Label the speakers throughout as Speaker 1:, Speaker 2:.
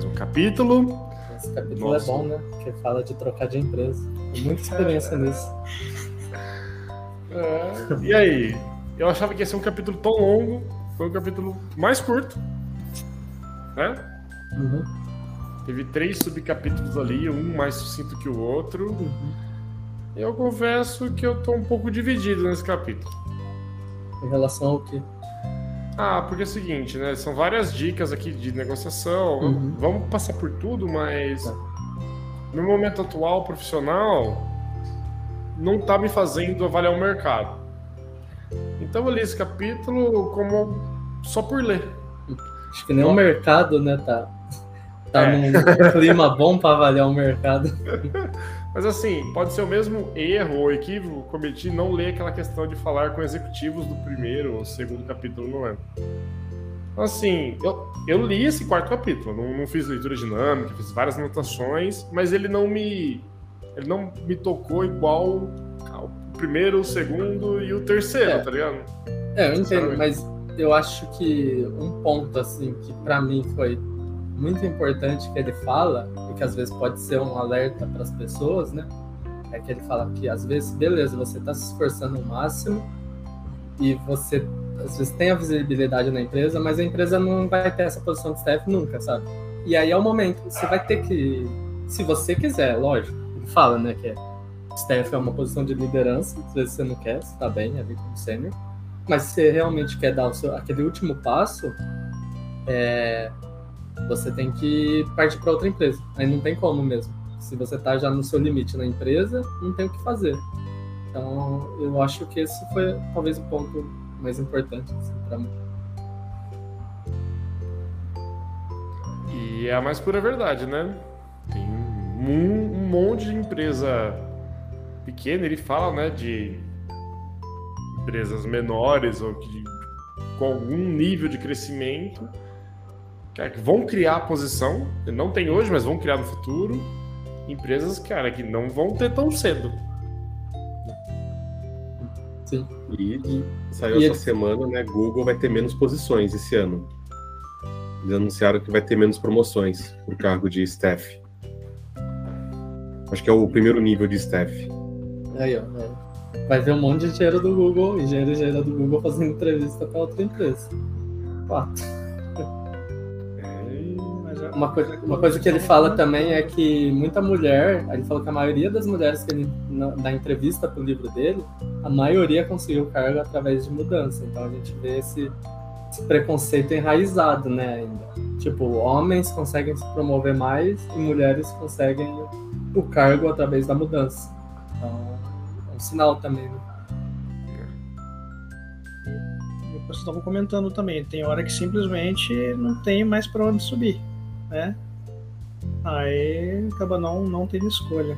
Speaker 1: mais um capítulo.
Speaker 2: Esse capítulo Nossa. é bom, né? Porque fala de trocar de empresa. Tem muita experiência é. nisso.
Speaker 1: É. E aí? Eu achava que ia ser um capítulo tão longo. Foi um capítulo mais curto. Né? Uhum. Teve três subcapítulos ali, um mais sucinto que o outro. Uhum. Eu confesso que eu tô um pouco dividido nesse capítulo.
Speaker 2: Em relação ao quê?
Speaker 1: Ah, porque é o seguinte, né? São várias dicas aqui de negociação. Uhum. Vamos passar por tudo, mas no momento atual profissional não tá me fazendo avaliar o mercado. Então eu li esse capítulo como só por ler.
Speaker 2: Acho que nem o mercado, né, tá, tá é. num clima bom para avaliar o mercado.
Speaker 1: Mas assim, pode ser o mesmo erro ou equívoco cometi não ler aquela questão de falar com executivos do primeiro ou segundo capítulo, não é? Então, assim, eu, eu li esse quarto capítulo, não, não fiz leitura dinâmica, fiz várias anotações, mas ele não me ele não me tocou igual o primeiro, o segundo e o terceiro, é. tá ligado?
Speaker 2: É, eu entendo, mas eu acho que um ponto assim que para mim foi muito importante que ele fala, e que às vezes pode ser um alerta para as pessoas, né? É que ele fala que às vezes, beleza, você está se esforçando o máximo e você às vezes tem a visibilidade na empresa, mas a empresa não vai ter essa posição de staff nunca, sabe? E aí é o momento, você vai ter que, se você quiser, lógico, ele fala, né, que é, staff é uma posição de liderança, às vezes você não quer, você tá bem, é vir como sênior, mas se você realmente quer dar seu, aquele último passo, é, você tem que partir para outra empresa. Aí não tem como mesmo. Se você está já no seu limite na empresa, não tem o que fazer. Então, eu acho que esse foi talvez o ponto mais importante assim, para mim.
Speaker 1: E é a mais pura verdade, né? Tem um, um monte de empresa pequena, ele fala, né, de empresas menores ou que, com algum nível de crescimento cara, que vão criar a posição, não tem hoje, mas vão criar no futuro, empresas, cara, que não vão ter tão cedo.
Speaker 3: Sim. E saiu e essa semana, né? Google vai ter menos posições esse ano. Eles anunciaram que vai ter menos promoções por cargo de staff. Acho que é o primeiro nível de staff.
Speaker 2: Aí, ó. É. Vai ver um monte de dinheiro do Google, engenheiro e engenheiro do Google fazendo entrevista para outra empresa. Quatro. Uma coisa, uma coisa que ele fala também é que muita mulher, ele falou que a maioria das mulheres que ele, na, na entrevista pro livro dele, a maioria conseguiu cargo através de mudança. Então a gente vê esse, esse preconceito enraizado, né, ainda. Tipo, homens conseguem se promover mais e mulheres conseguem o cargo através da mudança. Então, é um sinal também, né?
Speaker 4: Vocês estavam comentando também, tem hora que simplesmente não tem mais para onde subir né? Aí acaba não, não tendo escolha.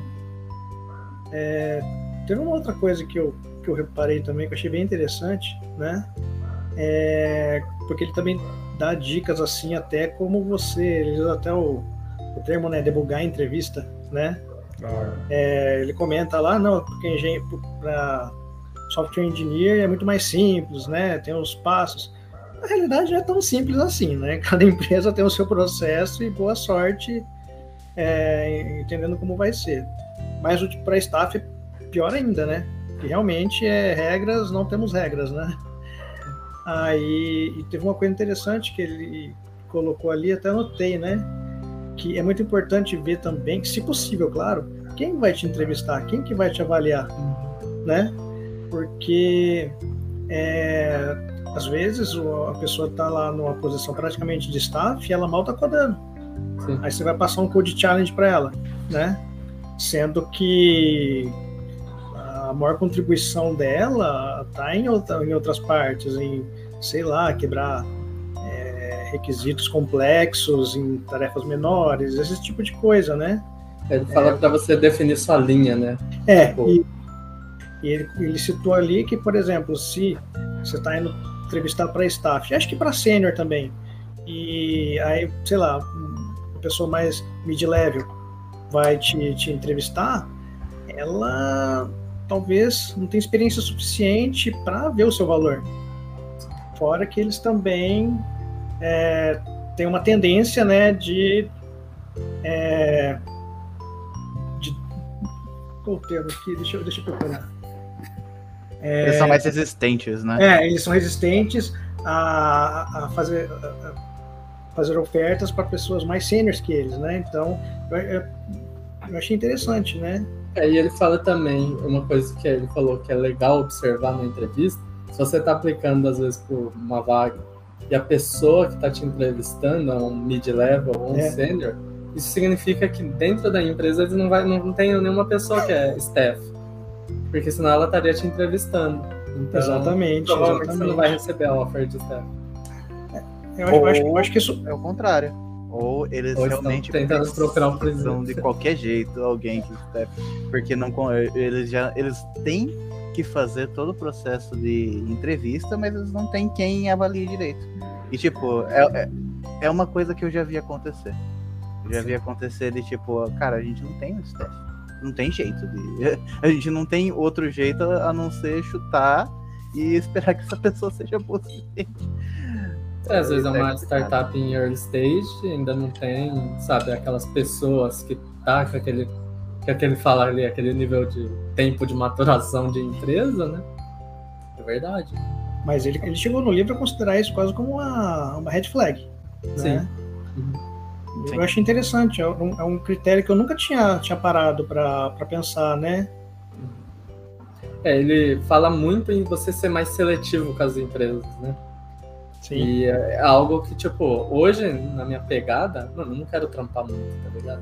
Speaker 4: É, teve uma outra coisa que eu, que eu reparei também, que eu achei bem interessante, né? É, porque ele também dá dicas assim, até como você, ele usa até o, o termo, né, debugar a entrevista, né? Ah. É, ele comenta lá, não, porque para software engineer é muito mais simples, né? Tem os passos a realidade não é tão simples assim, né? Cada empresa tem o seu processo e boa sorte é, entendendo como vai ser. Mas para staff é pior ainda, né? Que realmente é regras, não temos regras, né? Aí e teve uma coisa interessante que ele colocou ali, até anotei, né? Que é muito importante ver também, se possível, claro, quem vai te entrevistar, quem que vai te avaliar, né? Porque é, às vezes a pessoa está lá numa posição praticamente de staff e ela mal está codando. Sim. Aí você vai passar um code challenge para ela, né? Sendo que a maior contribuição dela está em, outra, em outras partes, em, sei lá, quebrar é, requisitos complexos em tarefas menores, esse tipo de coisa, né?
Speaker 2: Ele fala é, para você definir sua linha, né?
Speaker 4: É, tipo... e, e ele, ele citou ali que, por exemplo, se você está indo entrevistar para staff, acho que para sênior também. E aí, sei lá, uma pessoa mais mid-level vai te, te entrevistar, ela talvez não tenha experiência suficiente para ver o seu valor. Fora que eles também é, têm uma tendência né, de é, de, qual aqui? Deixa, deixa eu procurar.
Speaker 5: É, eles são mais resistentes, né?
Speaker 4: É, eles são resistentes a, a fazer, a fazer ofertas para pessoas mais sêniores que eles, né? Então, eu, eu, eu achei interessante, né?
Speaker 2: É, e ele fala também uma coisa que ele falou que é legal observar na entrevista. Se você está aplicando, às vezes, por uma vaga e a pessoa que está te entrevistando é um mid-level ou um é. sênior, isso significa que dentro da empresa eles não, vai, não tem nenhuma pessoa que é staff. Porque senão ela estaria te entrevistando. Então,
Speaker 4: exatamente. Provavelmente exatamente.
Speaker 2: você não vai receber a offer de staff.
Speaker 5: Eu acho, Ou, eu acho, eu acho que isso é o contrário. Ou eles Ou realmente
Speaker 2: tentando procurar um presidente.
Speaker 5: de qualquer jeito alguém que porque não eles já eles têm que fazer todo o processo de entrevista, mas eles não têm quem avalie direito. E tipo, é, é, é uma coisa que eu já vi acontecer. Eu já vi acontecer de tipo, cara, a gente não tem um staff. Não tem jeito de. A gente não tem outro jeito a não ser chutar e esperar que essa pessoa seja boa.
Speaker 2: É, às vezes é uma startup em early stage, ainda não tem, sabe, aquelas pessoas que tá com aquele, que aquele falar ali, aquele nível de tempo de maturação de empresa, né? É verdade.
Speaker 4: Mas ele, ele chegou no livro a considerar isso quase como uma, uma red flag. Né? Sim. Eu achei interessante, é um, é um, critério que eu nunca tinha, tinha parado para pensar, né?
Speaker 2: É, ele fala muito em você ser mais seletivo com as empresas, né? Sim. E é algo que, tipo, hoje, na minha pegada, mano, eu não quero trampar muito, tá ligado?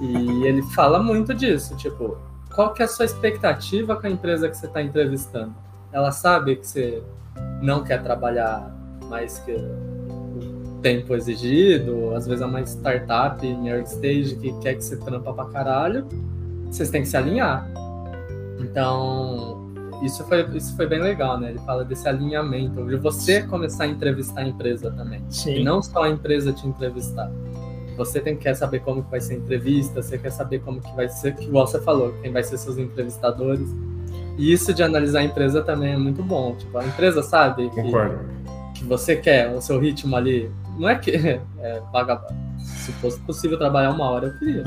Speaker 2: E ele fala muito disso, tipo, qual que é a sua expectativa com a empresa que você está entrevistando? Ela sabe que você não quer trabalhar mais que tempo exigido, às vezes é uma startup em early stage que quer que você trampa pra caralho, vocês têm que se alinhar. Então, isso foi, isso foi bem legal, né? Ele fala desse alinhamento, de você começar a entrevistar a empresa também. Sim. E não só a empresa te entrevistar. Você tem, quer saber como que vai ser a entrevista, você quer saber como que vai ser, que você falou, quem vai ser seus entrevistadores. E isso de analisar a empresa também é muito bom. Tipo, a empresa sabe que, que você quer o seu ritmo ali. Não é que é vagabundo. Se fosse possível trabalhar uma hora, eu queria.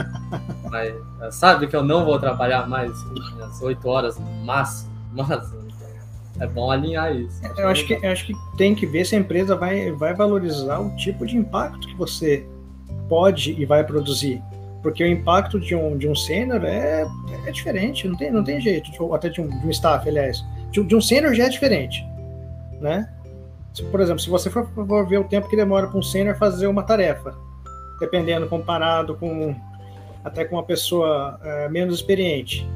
Speaker 2: Mas sabe que eu não vou trabalhar mais as oito horas no máximo mas é bom alinhar isso.
Speaker 4: Eu acho, que, eu acho que tem que ver se a empresa vai, vai valorizar o tipo de impacto que você pode e vai produzir. Porque o impacto de um, de um sênior é, é diferente, não tem, não tem jeito, até de um, de um staff, aliás. De, de um sênior já é diferente, né? Por exemplo, se você for, ver o tempo que demora para um sênior fazer uma tarefa, dependendo, comparado com até com uma pessoa é, menos experiente,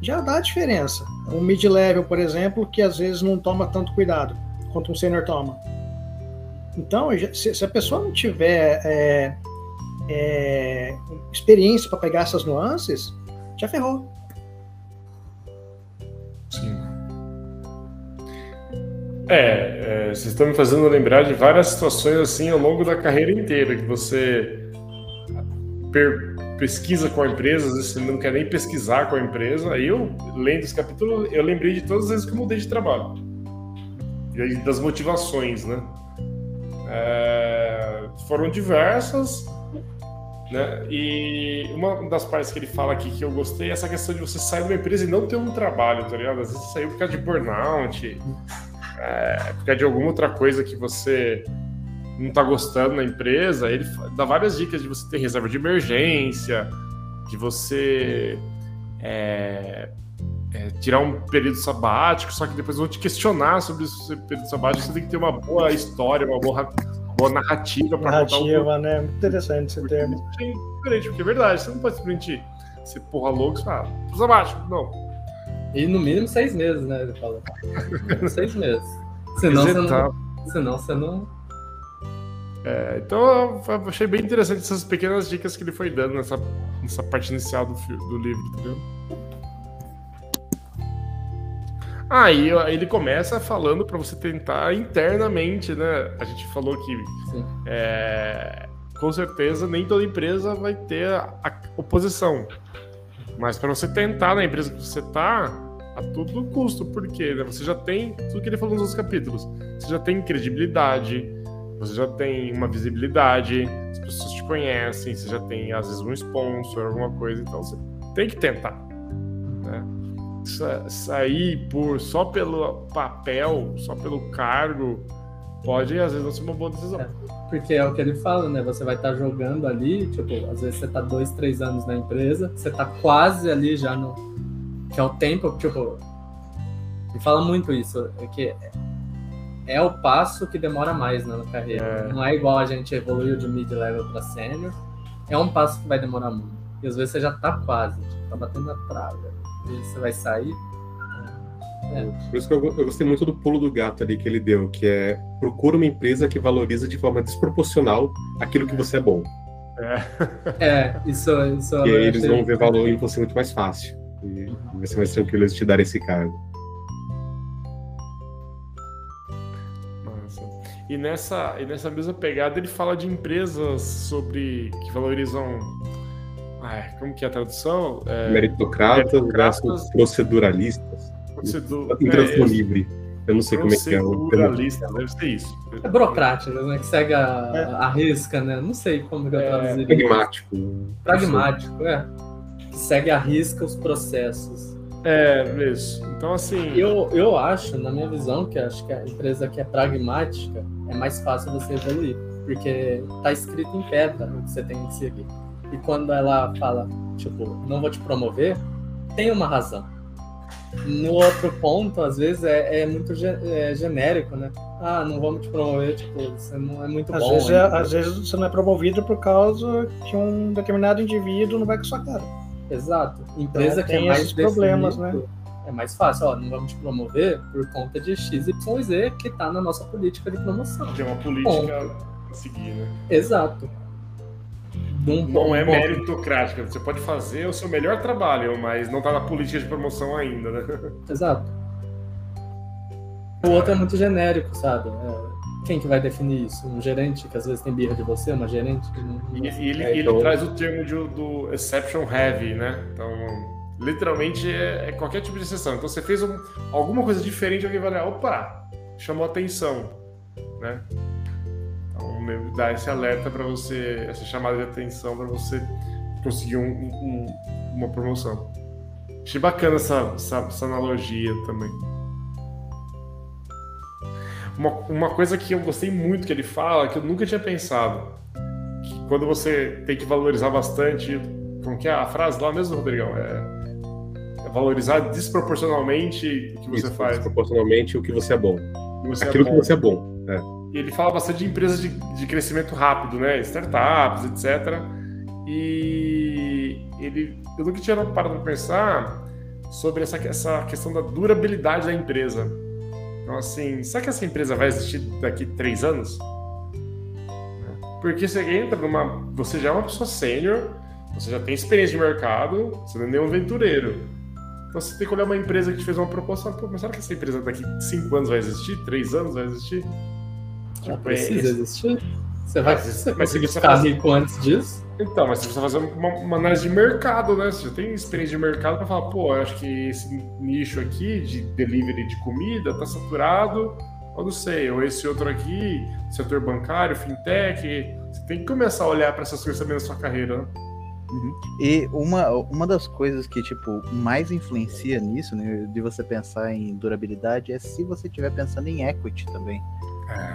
Speaker 4: já dá diferença. Um mid-level, por exemplo, que às vezes não toma tanto cuidado quanto um senior toma. Então, se, a pessoa não tiver é, é, experiência para pegar essas nuances, já ferrou.
Speaker 1: Sim. É, é, vocês estão me fazendo lembrar de várias situações assim ao longo da carreira inteira que você per pesquisa com a empresa, às vezes você não quer nem pesquisar com a empresa. Aí eu, lendo esse capítulo, eu lembrei de todas as vezes que eu mudei de trabalho. E das motivações, né? É, foram diversas, né? E uma das partes que ele fala aqui que eu gostei é essa questão de você sair de uma empresa e não ter um trabalho, tá ligado? Às vezes você saiu por causa de burnout, é, por causa de alguma outra coisa que você não tá gostando na empresa, ele dá várias dicas de você ter reserva de emergência, de você é, é, tirar um período sabático, só que depois vão te questionar sobre esse período sabático, você tem que ter uma boa história, uma boa, boa narrativa para
Speaker 4: contar um né? Muito interessante esse termo.
Speaker 1: É diferente, porque é verdade, você não pode simplesmente ser porra louco e falar, ah, sabático, não.
Speaker 2: E no mínimo seis meses, né? Ele fala. seis meses. Senão você não, senão você não
Speaker 1: é, então eu achei bem interessante essas pequenas dicas que ele foi dando nessa, nessa parte inicial do, do livro, entendeu? Aí ah, ele começa falando para você tentar internamente, né? A gente falou que é, com certeza nem toda empresa vai ter a, a oposição, mas para você tentar na empresa que você tá a todo custo, porque né, você já tem tudo que ele falou nos outros capítulos, você já tem credibilidade, você já tem uma visibilidade, as pessoas te conhecem, você já tem às vezes um sponsor, alguma coisa, então você tem que tentar. Né? Sair por só pelo papel, só pelo cargo, pode às vezes não ser uma boa decisão.
Speaker 2: É, porque é o que ele fala, né? Você vai estar tá jogando ali, tipo, às vezes você tá dois, três anos na empresa, você tá quase ali já no. Que é o tempo, tipo. Ele fala muito isso, é que é o passo que demora mais né, na carreira. É. Não é igual a gente evoluiu de mid-level para sênior. É um passo que vai demorar muito. E às vezes você já tá quase, tipo, tá batendo na trave. E você vai sair.
Speaker 3: É. Por isso que eu, eu, gostei muito do pulo do gato ali que ele deu, que é procura uma empresa que valoriza de forma desproporcional aquilo que você é bom.
Speaker 2: É, é isso, isso.
Speaker 3: E aí eles vão ver valor em você muito mais fácil. E vai ser mais tranquilo eles te darem esse cargo.
Speaker 1: E nessa, e nessa mesma pegada ele fala de empresas sobre que valorizam. Ah, como que é a tradução? É,
Speaker 3: meritocratas, meritocratas proceduralistas. Procedur... Em tradução é, livre. Eu não sei como é que é.
Speaker 1: Deve ser isso.
Speaker 2: É burocrático, né? Que segue a, é. a risca, né? Não sei como que eu é, traduziria.
Speaker 3: Pragmático.
Speaker 2: Pragmático, é. Que segue a risca os processos.
Speaker 1: É, isso. Então, assim.
Speaker 2: Eu, eu acho, na minha visão, que acho que a empresa que é pragmática é mais fácil você evoluir. Porque tá escrito em pedra o que você tem que seguir. E quando ela fala, tipo, não vou te promover, tem uma razão. No outro ponto, às vezes, é, é muito é genérico, né? Ah, não vamos te promover, tipo, você não é muito
Speaker 4: às
Speaker 2: bom.
Speaker 4: Vezes é, às vezes você não é promovido por causa que um determinado indivíduo não vai com sua cara.
Speaker 2: Exato. Empresa então, que é mais problemas, né? É mais fácil, ó, não vamos te promover por conta de X, Y, Z que tá na nossa política de promoção.
Speaker 1: Que é uma política a seguir, né?
Speaker 2: Exato.
Speaker 1: Um não é meritocrática. Você pode fazer o seu melhor trabalho, mas não tá na política de promoção ainda, né?
Speaker 2: Exato. O outro é muito genérico, sabe? É quem que vai definir isso? Um gerente que às vezes tem birra de você, uma gerente que não.
Speaker 1: E, e ele, é, ele traz o termo de, do exception heavy, né? Então, literalmente é, é qualquer tipo de exceção. Então, você fez um, alguma coisa diferente, alguém vai olhar, opa, chamou atenção, né? Dá esse alerta para você, essa chamada de atenção para você conseguir um, um, uma promoção. Achei bacana essa, essa, essa analogia também. Uma, uma coisa que eu gostei muito que ele fala, que eu nunca tinha pensado, que quando você tem que valorizar bastante, como que é a frase lá mesmo, Rodrigão? É, é valorizar desproporcionalmente o que você Isso, faz.
Speaker 3: Desproporcionalmente o que você é bom. Você é Aquilo é bom. que você é bom. É.
Speaker 1: Ele fala bastante de empresas de, de crescimento rápido, né? Startups, etc. E ele, eu nunca tinha parado para pensar sobre essa, essa questão da durabilidade da empresa. Então, assim, será que essa empresa vai existir daqui três anos? Porque você entra numa. Você já é uma pessoa sênior, você já tem experiência de mercado, você não é nenhum aventureiro. Então você tem que olhar uma empresa que te fez uma proposta. Pô, mas será que essa empresa daqui cinco anos vai existir? Três anos vai existir?
Speaker 2: Tipo, precisa é, existir. Você vai, mas conseguir ficar faz... rico antes disso?
Speaker 1: Então, mas você precisa fazer uma, uma, análise de mercado, né? Você já tem experiência de mercado para falar, pô, eu acho que esse nicho aqui de delivery de comida tá saturado, ou não sei, ou esse outro aqui, setor bancário, fintech. Você tem que começar a olhar para essas coisas também na sua carreira, né?
Speaker 5: Uhum. E uma, uma das coisas que, tipo, mais influencia nisso, né, de você pensar em durabilidade, é se você estiver pensando em equity também.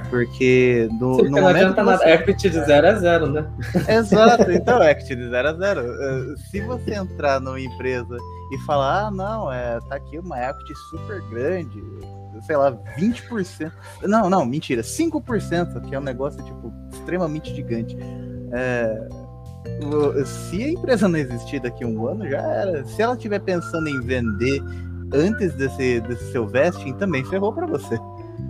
Speaker 5: Porque no,
Speaker 2: no não adianta nada, equity de 0 a 0, né?
Speaker 5: Exato, então equity de 0 a 0. Eh, se você entrar numa empresa e falar, ah, não, é, tá aqui uma equity super grande, sei lá, 20%. Não, não, mentira, 5%, que é um negócio, tipo, extremamente gigante. É, se a empresa não existir daqui a um ano, já era. Se ela estiver pensando em vender antes desse, desse seu vesting, também ferrou para você.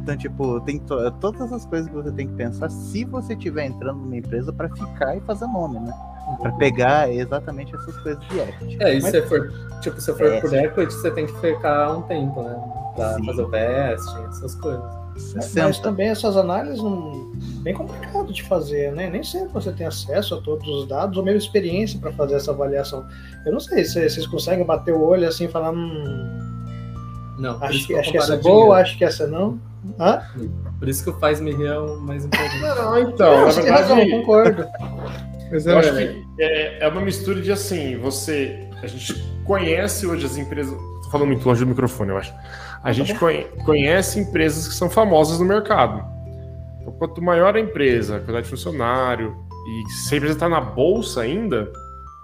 Speaker 5: Então, tipo, tem to todas essas coisas que você tem que pensar se você estiver entrando numa empresa para ficar e fazer nome, né? Para pegar exatamente essas coisas de equity.
Speaker 2: É, e Mas... se for, tipo, se for é, por equity, você tem que ficar um tempo, né? Pra Sim. fazer o vesting, essas coisas.
Speaker 4: Mas também essas análises não bem complicado de fazer, né? Nem sempre você tem acesso a todos os dados ou mesmo experiência para fazer essa avaliação. Eu não sei se vocês conseguem bater o olho assim e falar, hum, não, acho que, acho que essa é boa, acho que essa não. Hã?
Speaker 2: Por isso que o faz me é o mais importante.
Speaker 1: Não, então, não, na verdade. Razão,
Speaker 4: concordo.
Speaker 1: Mas eu é, acho que é, é uma mistura de assim, você. A gente conhece hoje as empresas. Tô falando muito longe do microfone, eu acho. A gente conhece empresas que são famosas no mercado. Então, quanto maior a empresa, a quantidade de funcionário, e se a empresa está na bolsa ainda,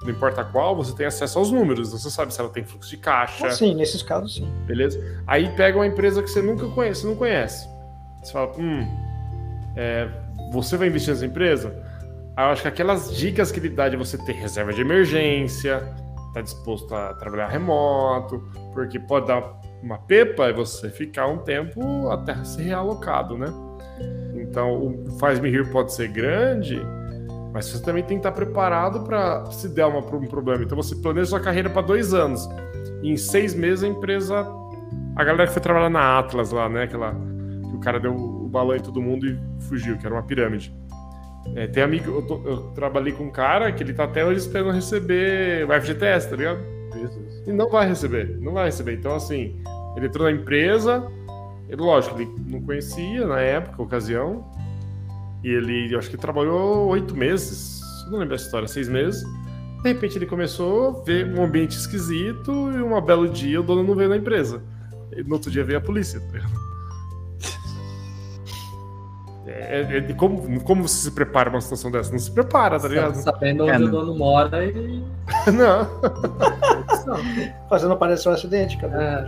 Speaker 1: não importa qual, você tem acesso aos números. Você sabe se ela tem fluxo de caixa. Ah,
Speaker 4: sim, nesses casos sim.
Speaker 1: Beleza? Aí pega uma empresa que você nunca conhece, você não conhece. Você fala, hum, é, você vai investir nessa empresa? Aí eu acho que aquelas dicas que ele dá de você ter reserva de emergência, tá disposto a trabalhar remoto, porque pode dar uma pepa e você ficar um tempo até ser realocado, né? Então, o Faz-me Rir pode ser grande, mas você também tem que estar preparado para se der uma, um problema. Então, você planeja sua carreira para dois anos. E em seis meses, a empresa. A galera que foi trabalhar na Atlas lá, né? Aquela. Que o cara deu o balão em todo mundo e fugiu, que era uma pirâmide. É, tem amigo. Eu, tô, eu, trabalhei com um cara que ele tá até hoje esperando receber o FGTS, tá ligado? Isso. E não vai receber. Não vai receber. Então, assim, ele entrou na empresa ele, lógico, ele não conhecia na época, ocasião. E ele, eu acho que trabalhou oito meses. Não lembro a história, seis meses. De repente ele começou a ver um ambiente esquisito e um belo dia o dono não veio na empresa. E no outro dia veio a polícia. Tá é, é, é, como, como você se prepara para uma situação dessa? Não se prepara, tá ligado?
Speaker 2: Sabendo onde é, o dono mora e.
Speaker 1: não.
Speaker 4: Fazendo aparecer um acidente, cara.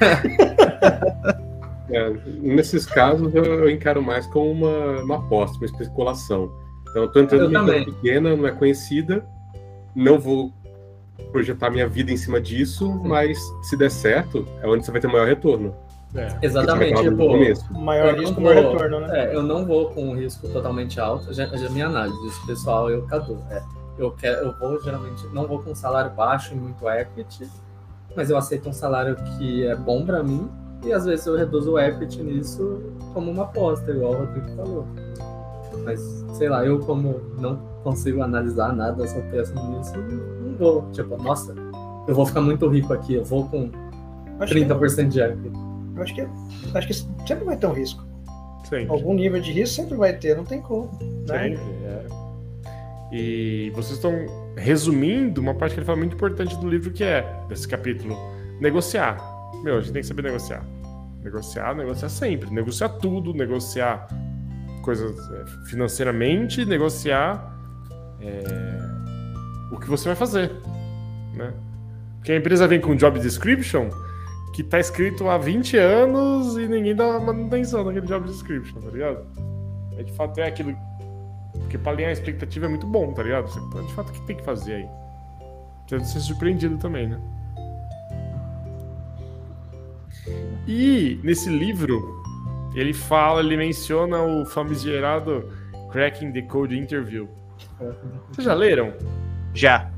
Speaker 3: É. É, nesses casos eu, eu, encaro mais como uma, uma aposta, uma especulação. Então eu tô entrando numa empresa pequena, não é conhecida, não vou projetar minha vida em cima disso, mas se der certo, é onde você vai ter maior retorno.
Speaker 2: É. Exatamente, tipo,
Speaker 4: maior risco, maior retorno, né?
Speaker 2: É, eu não vou com um risco totalmente alto, já, já minha análise, isso pessoal, eu cadu. É, eu quero, eu vou geralmente, não vou com um salário baixo e muito equity, mas eu aceito um salário que é bom para mim e às vezes eu reduzo o equity nisso como uma aposta, igual o Rodrigo falou. Mas, sei lá, eu como não consigo analisar nada, só penso nisso, não vou. Tipo, nossa, eu vou ficar muito rico aqui, eu vou com acho 30% que, de equity.
Speaker 4: Eu acho que, acho que sempre vai ter um risco. Sempre. Algum nível de risco sempre vai ter, não tem como. Né? Sempre, é.
Speaker 1: E vocês estão resumindo uma parte que ele fala muito importante do livro, que é, desse capítulo, negociar meu, a gente tem que saber negociar. Negociar, negociar sempre. Negociar tudo, negociar coisas é, financeiramente, negociar é, o que você vai fazer. Né? Porque a empresa vem com job description que tá escrito há 20 anos e ninguém dá manutenção naquele job description, tá ligado? É de fato é aquilo. Porque pra alinhar a expectativa é muito bom, tá ligado? Você, de fato, o que tem que fazer aí? Você ser surpreendido também, né? E nesse livro, ele fala, ele menciona o famigerado Cracking the Code Interview. Vocês já leram?
Speaker 5: Já.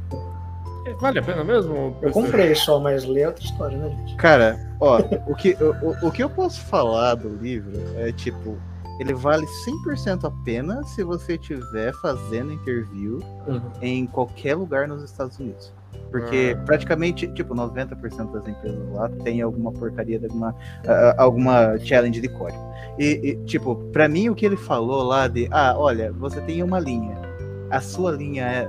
Speaker 1: É, vale a pena mesmo?
Speaker 4: Eu comprei só, mas lê outra história, né, gente?
Speaker 5: Cara, ó, o que, o, o que eu posso falar do livro é tipo, ele vale 100% a pena se você estiver fazendo interview uhum. em qualquer lugar nos Estados Unidos. Porque ah. praticamente, tipo, 90% das empresas lá tem alguma porcaria, de alguma, uh, alguma challenge de código. E, e, tipo, para mim o que ele falou lá de, ah, olha, você tem uma linha. A sua linha é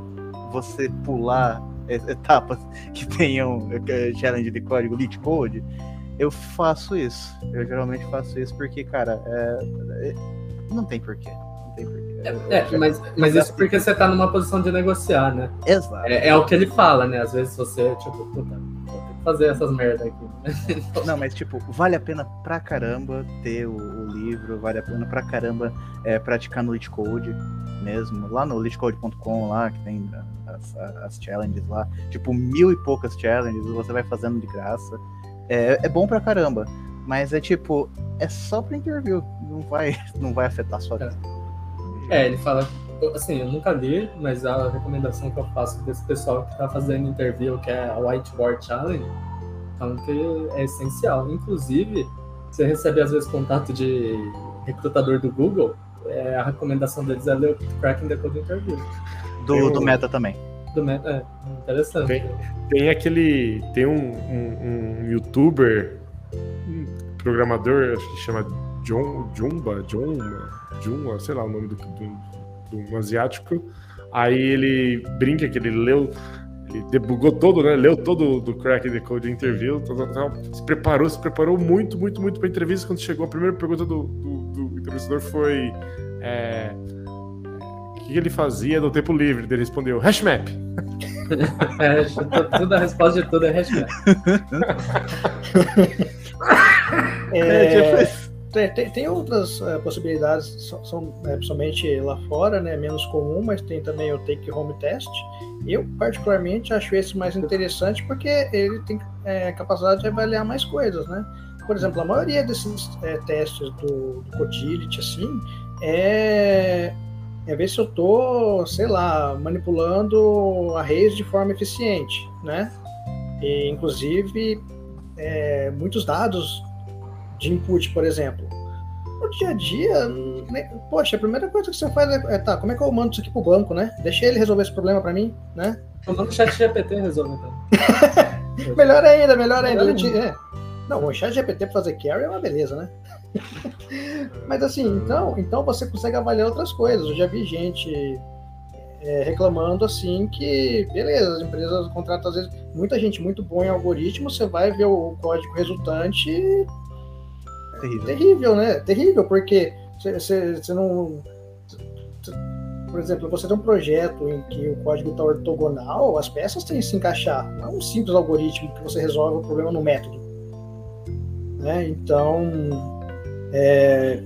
Speaker 5: você pular etapas que tenham é, challenge de código, lead code. Eu faço isso. Eu geralmente faço isso porque, cara, é, é, não tem porquê.
Speaker 2: É, é, mas, mas isso porque você tá numa posição de negociar, né?
Speaker 5: Exato.
Speaker 2: É, é o que ele fala, né? Às vezes você, tipo, puta, vou ter que fazer essas merdas aqui.
Speaker 5: Não, mas tipo, vale a pena pra caramba ter o, o livro, vale a pena pra caramba é, praticar no LeetCode mesmo. Lá no LeetCode.com, lá, que tem as, as challenges lá. Tipo, mil e poucas challenges, você vai fazendo de graça. É, é bom pra caramba. Mas é tipo, é só pra interview. Não vai, não vai afetar a sua vida.
Speaker 2: É, ele fala, assim, eu nunca li, mas a recomendação que eu faço desse pessoal que está fazendo interview, que é a Whiteboard Challenge, então que é essencial. Inclusive, você recebe às vezes contato de recrutador do Google, é, a recomendação deles é ler o Cracking the Code Interview.
Speaker 5: Do, do Meta também.
Speaker 2: Do Meta, é, interessante.
Speaker 1: Tem, tem aquele, tem um, um, um youtuber, um programador, acho que chama John, Jumba, John, Jun, sei lá o nome do, do, do um asiático, Aí ele brinca que ele leu, ele debugou todo, né? Leu todo do Crack the Code Interview, tal, tal, tal, se preparou, se preparou muito, muito, muito para a entrevista. Quando chegou, a primeira pergunta do, do, do entrevistador foi. É, o que ele fazia no tempo livre? Ele respondeu: Hashmap.
Speaker 2: É, tudo, a resposta de tudo é hashmap.
Speaker 4: é, é tipo tem, tem, tem outras é, possibilidades, são, são é, principalmente lá fora, né, menos comum, mas tem também o Take Home Test. Eu, particularmente, acho esse mais interessante porque ele tem é, capacidade de avaliar mais coisas, né? Por exemplo, a maioria desses é, testes do, do Codility, assim, é, é ver se eu tô, sei lá, manipulando a rede de forma eficiente, né? E, inclusive, é, muitos dados de input, por exemplo. No dia a dia, né, poxa, a primeira coisa que você faz é, é, tá, como é que eu mando isso aqui pro banco, né? Deixa ele resolver esse problema para mim, né?
Speaker 2: Eu mando o chat GPT resolve, então.
Speaker 4: melhor ainda, melhor ainda. Melhor é. Não, o chat GPT pra fazer carry é uma beleza, né? Mas assim, então, então você consegue avaliar outras coisas. Eu já vi gente é, reclamando assim que, beleza, as empresas contratam às vezes muita gente muito boa em algoritmo, você vai ver o código resultante terrível, terrível né? Terrível, porque você não. Por exemplo, você tem um projeto em que o código está ortogonal, as peças têm que se encaixar. Não é um simples algoritmo que você resolve o problema no método. Né? Então, é,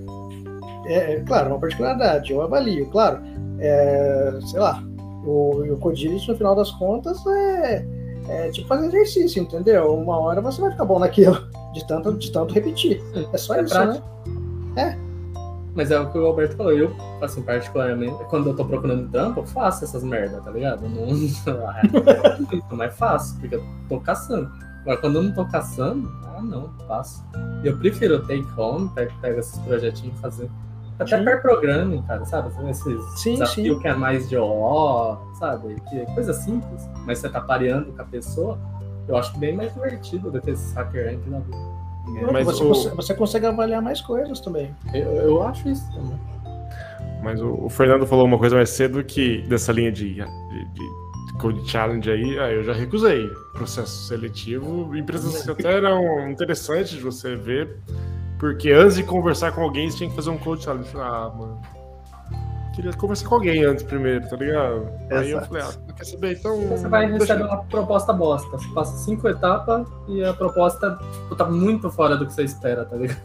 Speaker 4: é, é claro, uma particularidade, eu avalio, claro. É, sei lá, o, o Codility, no final das contas, é, é tipo fazer exercício, entendeu? Uma hora você vai ficar bom naquilo de tanto, de tanto repetir. É só é isso, prático. né? É.
Speaker 2: Mas é o que o Alberto falou, eu, assim, particularmente, quando eu tô procurando trampo, eu faço essas merdas, tá ligado? Eu não. é fácil, porque eu tô caçando. Agora, quando eu não tô caçando, ah, não, faço. Eu prefiro take home, pego esses projetinhos e fazer. Até per programming, cara, sabe? Esses sim, desafio sim. que é mais de OO, sabe? Que é coisa simples, mas você tá pareando com a pessoa eu acho bem mais divertido do que esse hacker rank na vida.
Speaker 4: É, mas você, o... consegue, você, consegue, avaliar mais coisas também.
Speaker 2: Eu, eu acho isso também.
Speaker 1: Mas o, o, Fernando falou uma coisa mais cedo que dessa linha de, de, de Code Challenge aí, ah, eu já recusei processo seletivo. Empresas que até eram interessantes de você ver, porque antes de conversar com alguém, você tinha que fazer um Code Challenge. Ah, mano queria conversar com alguém antes primeiro, tá ligado? Exato. Aí eu falei, ah, não quer saber, então.
Speaker 2: Você vai receber uma proposta bosta. Você passa cinco etapas e a proposta tipo, tá muito fora do que você espera, tá ligado?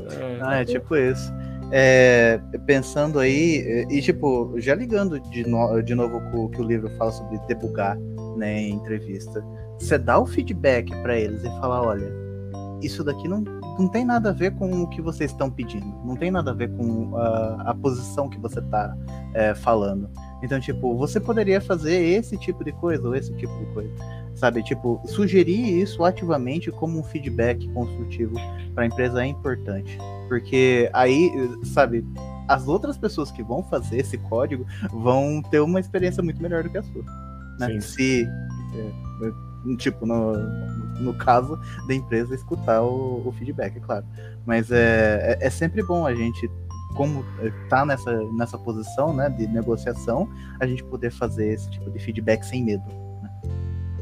Speaker 5: É, ah, é tipo isso. É, pensando aí, e tipo, já ligando de, no, de novo com o que o livro fala sobre debugar né, em entrevista, você dá o feedback para eles e fala, olha, isso daqui não, não tem nada a ver com o que vocês estão pedindo, não tem nada a ver com a, a posição que você está é, falando. Então, tipo, você poderia fazer esse tipo de coisa ou esse tipo de coisa, sabe? Tipo, sugerir isso ativamente como um feedback construtivo para a empresa é importante, porque aí, sabe, as outras pessoas que vão fazer esse código vão ter uma experiência muito melhor do que a sua. Né? Se é, tipo, no, no caso da empresa, escutar o, o feedback, é claro. Mas é, é, é, sempre bom a gente, como tá nessa, nessa posição né, de negociação, a gente poder fazer esse tipo de feedback sem medo. Né?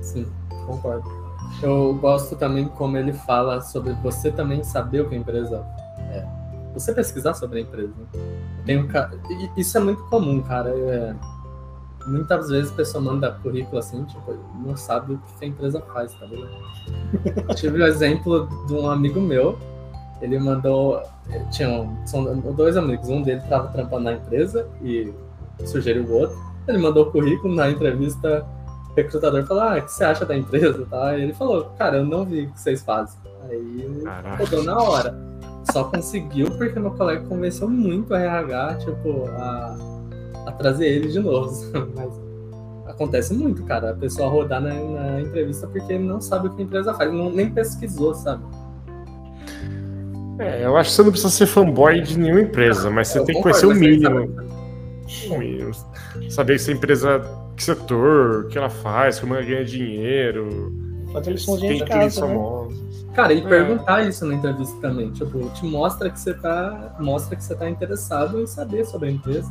Speaker 2: Sim, concordo. Eu gosto também como ele fala sobre você também saber o que a empresa é. Você pesquisar sobre a empresa. Tem um, isso é muito comum, cara. É, muitas vezes a pessoa manda currículo assim, tipo, não sabe o que a empresa faz, tá ligado? Tive o exemplo de um amigo meu, ele mandou. Tinha são dois amigos, um deles estava trampando na empresa e sugeriu o outro. Ele mandou o currículo na entrevista, o recrutador falou: Ah, o que você acha da empresa? Tá? E ele falou: Cara, eu não vi o que vocês fazem. Aí rodou na hora. Só conseguiu porque meu colega convenceu muito a RH, tipo, a a trazer ele de novo. Mas acontece muito, cara. A pessoa rodar na, na entrevista porque ele não sabe o que a empresa faz, não, nem pesquisou, sabe?
Speaker 1: É, eu acho que você não precisa ser fanboy de nenhuma empresa, mas você eu tem que conhecer o mínimo. O mínimo. Saber se a empresa, que setor, o que ela faz, como ela ganha dinheiro.
Speaker 4: Fazer liçãozinha de casa, né?
Speaker 2: Cara, e é. perguntar isso na entrevista também. Tipo, te mostra que você tá. Mostra que você tá interessado em saber sobre a empresa.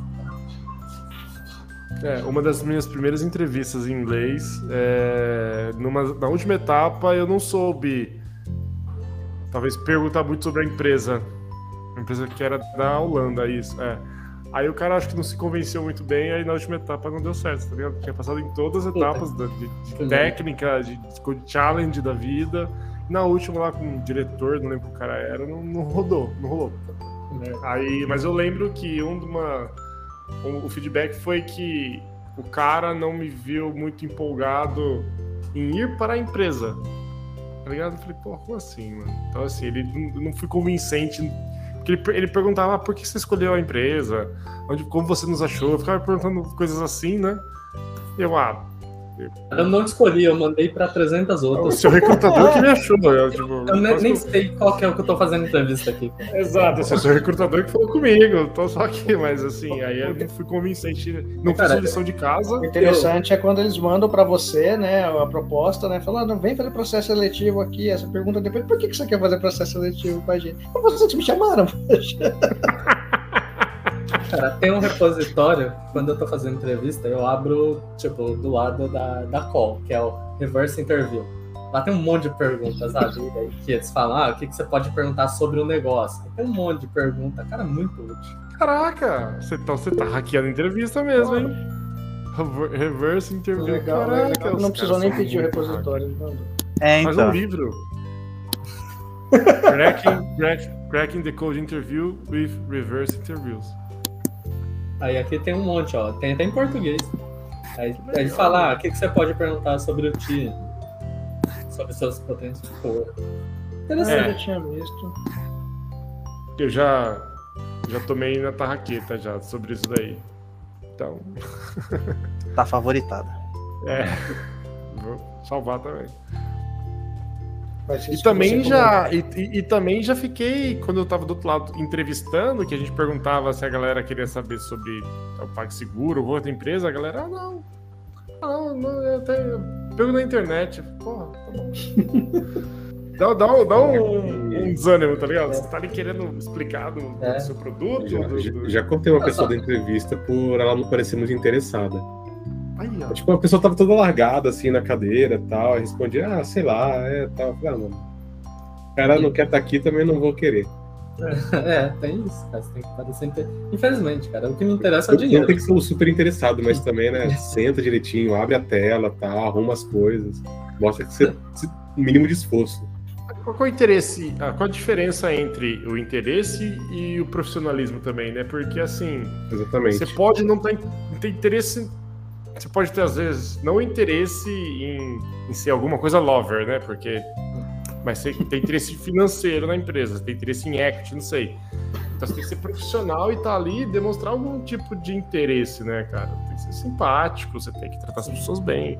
Speaker 1: É, uma das minhas primeiras entrevistas em inglês, é, numa, na última etapa eu não soube, talvez perguntar muito sobre a empresa, a empresa que era da Holanda, isso, é. Aí o cara acho que não se convenceu muito bem, aí na última etapa não deu certo, tá ligado? Tinha passado em todas as etapas da, de, de técnica, de, de challenge da vida. Na última lá com o diretor, não lembro o cara era, não, não rodou, não rolou. É. Aí, mas eu lembro que um de uma, um, o feedback foi que o cara não me viu muito empolgado em ir para a empresa. Tá ligado? Eu falei, pô, como assim, mano? Então, assim, ele não, foi convincente porque ele, ele perguntava ah, por que você escolheu a empresa, onde, como você nos achou, eu ficava perguntando coisas assim, né? Eu, ah,
Speaker 2: eu não escolhi, eu mandei para 300 outras.
Speaker 1: O seu recrutador que me achou. Eu, tipo,
Speaker 2: eu nem, nem sei qual é o que eu tô fazendo entrevista aqui.
Speaker 1: Exato, esse é o seu recrutador que falou comigo. Tô só aqui, mas assim, aí eu não fui convincente, não Cara, fiz lição de casa.
Speaker 4: O interessante eu... é quando eles mandam para você, né, a proposta, né, falando, vem fazer processo seletivo aqui, essa pergunta depois, por que, que você quer fazer processo seletivo com a gente? Vocês me chamaram, poxa.
Speaker 2: Cara, tem um repositório, quando eu tô fazendo entrevista, eu abro, tipo, do lado da, da call, que é o reverse interview. Lá tem um monte de perguntas, sabe? que eles falam, ah, o que, que você pode perguntar sobre o negócio? Tem um monte de pergunta, cara, muito útil.
Speaker 1: Caraca, você, então você tá hackeando a entrevista mesmo, hein? Reverse interview.
Speaker 4: Legal, Caraca, legal. Não precisou nem pedir o repositório. Então.
Speaker 5: É, então. Faz
Speaker 1: um livro. cracking, crack, cracking the code interview with reverse interviews.
Speaker 2: Aí aqui tem um monte, ó. Tem até em português. Aí, a gente fala, ah, o que, que você pode perguntar sobre o time? Sobre seus potentes for.
Speaker 4: Interessante, é. eu tinha visto.
Speaker 1: Eu já, já tomei na tarraqueta já sobre isso daí. Então.
Speaker 5: tá favoritada.
Speaker 1: É. Vou salvar também. E também já e, e, e, também já fiquei quando eu tava do outro lado entrevistando que a gente perguntava se a galera queria saber sobre o PagSeguro ou outra empresa a galera ah, não. Ah, não, não eu até pego na internet. Porra tá bom. Dá, dá, dá um, um desânimo tá ligado? Você tá ali querendo explicar do, do é. seu produto
Speaker 3: já,
Speaker 1: do,
Speaker 3: já, já contei uma pessoa da entrevista por ela não parecer muito interessada Aí, tipo, a pessoa tava toda largada, assim, na cadeira e tal. respondia, ah, sei lá, é tal. falei, ah, mano, o cara não quer estar tá aqui, também não vou querer.
Speaker 2: É, tem isso, cara. Você tem que parecer. Inter... Infelizmente, cara, o que me interessa é o dinheiro.
Speaker 3: Não tem que ser super interessado, mas também, né? Senta direitinho, abre a tela, tá, arruma as coisas. Mostra que você. o mínimo de esforço.
Speaker 1: Qual é o interesse, ah, qual a diferença entre o interesse e o profissionalismo também, né? Porque assim,
Speaker 3: Exatamente.
Speaker 1: você pode não ter, ter interesse você pode ter, às vezes, não interesse em, em ser alguma coisa lover, né? Porque. Mas você tem interesse financeiro na empresa, tem interesse em equity, não sei. Então você tem que ser profissional e estar tá ali e demonstrar algum tipo de interesse, né, cara? Tem que ser simpático, você tem que tratar as pessoas bem.